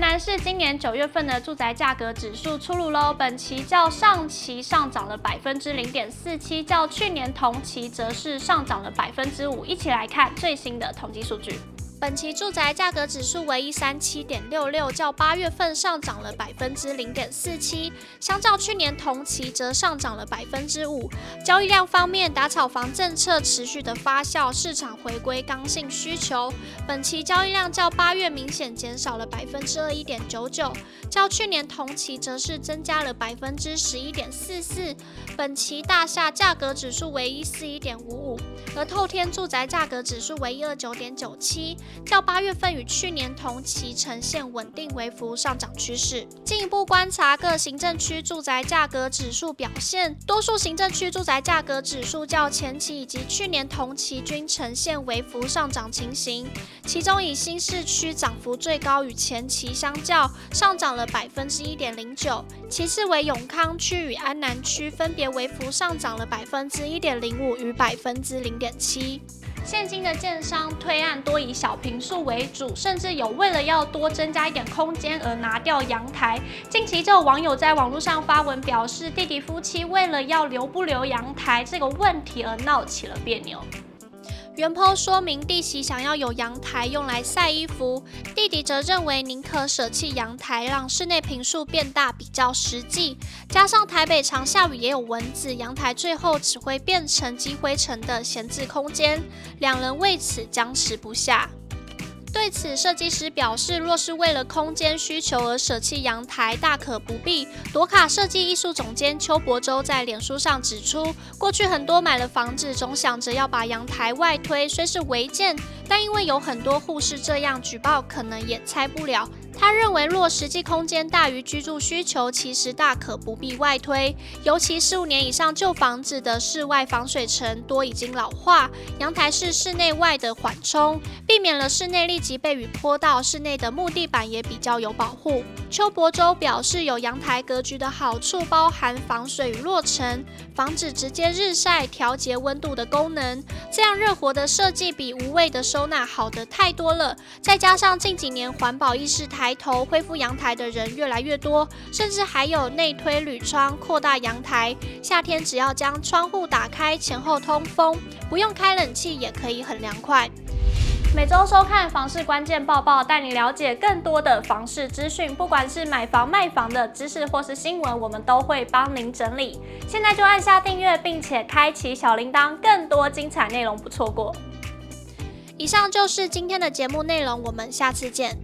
南市今年九月份的住宅价格指数出炉喽，本期较上期上涨了百分之零点四七，较去年同期则是上涨了百分之五。一起来看最新的统计数据。本期住宅价格指数为一三七点六六，较八月份上涨了百分之零点四七，相较去年同期则上涨了百分之五。交易量方面，打炒房政策持续的发酵，市场回归刚性需求。本期交易量较八月明显减少了百分之二一点九九，较去年同期则是增加了百分之十一点四四。本期大厦价格指数为一四一点五五，而透天住宅价格指数为一二九点九七。较八月份与去年同期呈现稳定微幅上涨趋势。进一步观察各行政区住宅价格指数表现，多数行政区住宅价格指数较前期以及去年同期均呈现微幅上涨情形。其中以新市区涨幅最高，与前期相较上涨了百分之一点零九，其次为永康区与安南区分别微幅上涨了百分之一点零五与百分之零点七。现今的建商推案多以小平数为主，甚至有为了要多增加一点空间而拿掉阳台。近期就有网友在网络上发文表示，弟弟夫妻为了要留不留阳台这个问题而闹起了别扭。原坡说明弟媳想要有阳台用来晒衣服，弟弟则认为宁可舍弃阳台，让室内平数变大比较实际。加上台北常下雨也有蚊子，阳台最后只会变成积灰尘的闲置空间，两人为此僵持不下。对此，设计师表示，若是为了空间需求而舍弃阳台，大可不必。朵卡设计艺术总监邱柏洲在脸书上指出，过去很多买了房子，总想着要把阳台外推，虽是违建，但因为有很多护士这样举报，可能也拆不了。他认为，若实际空间大于居住需求，其实大可不必外推。尤其十五年以上旧房子的室外防水层多已经老化，阳台是室内外的缓冲，避免了室内立即被雨泼到，室内的木地板也比较有保护。邱伯洲表示，有阳台格局的好处包含防水与落尘，防止直接日晒，调节温度的功能。这样热活的设计比无谓的收纳好得太多了。再加上近几年环保意识抬头，恢复阳台的人越来越多，甚至还有内推铝窗扩大阳台。夏天只要将窗户打开，前后通风，不用开冷气也可以很凉快。每周收看房市关键报报，带你了解更多的房市资讯，不管是买房卖房的知识或是新闻，我们都会帮您整理。现在就按下订阅，并且开启小铃铛，更多精彩内容不错过。以上就是今天的节目内容，我们下次见。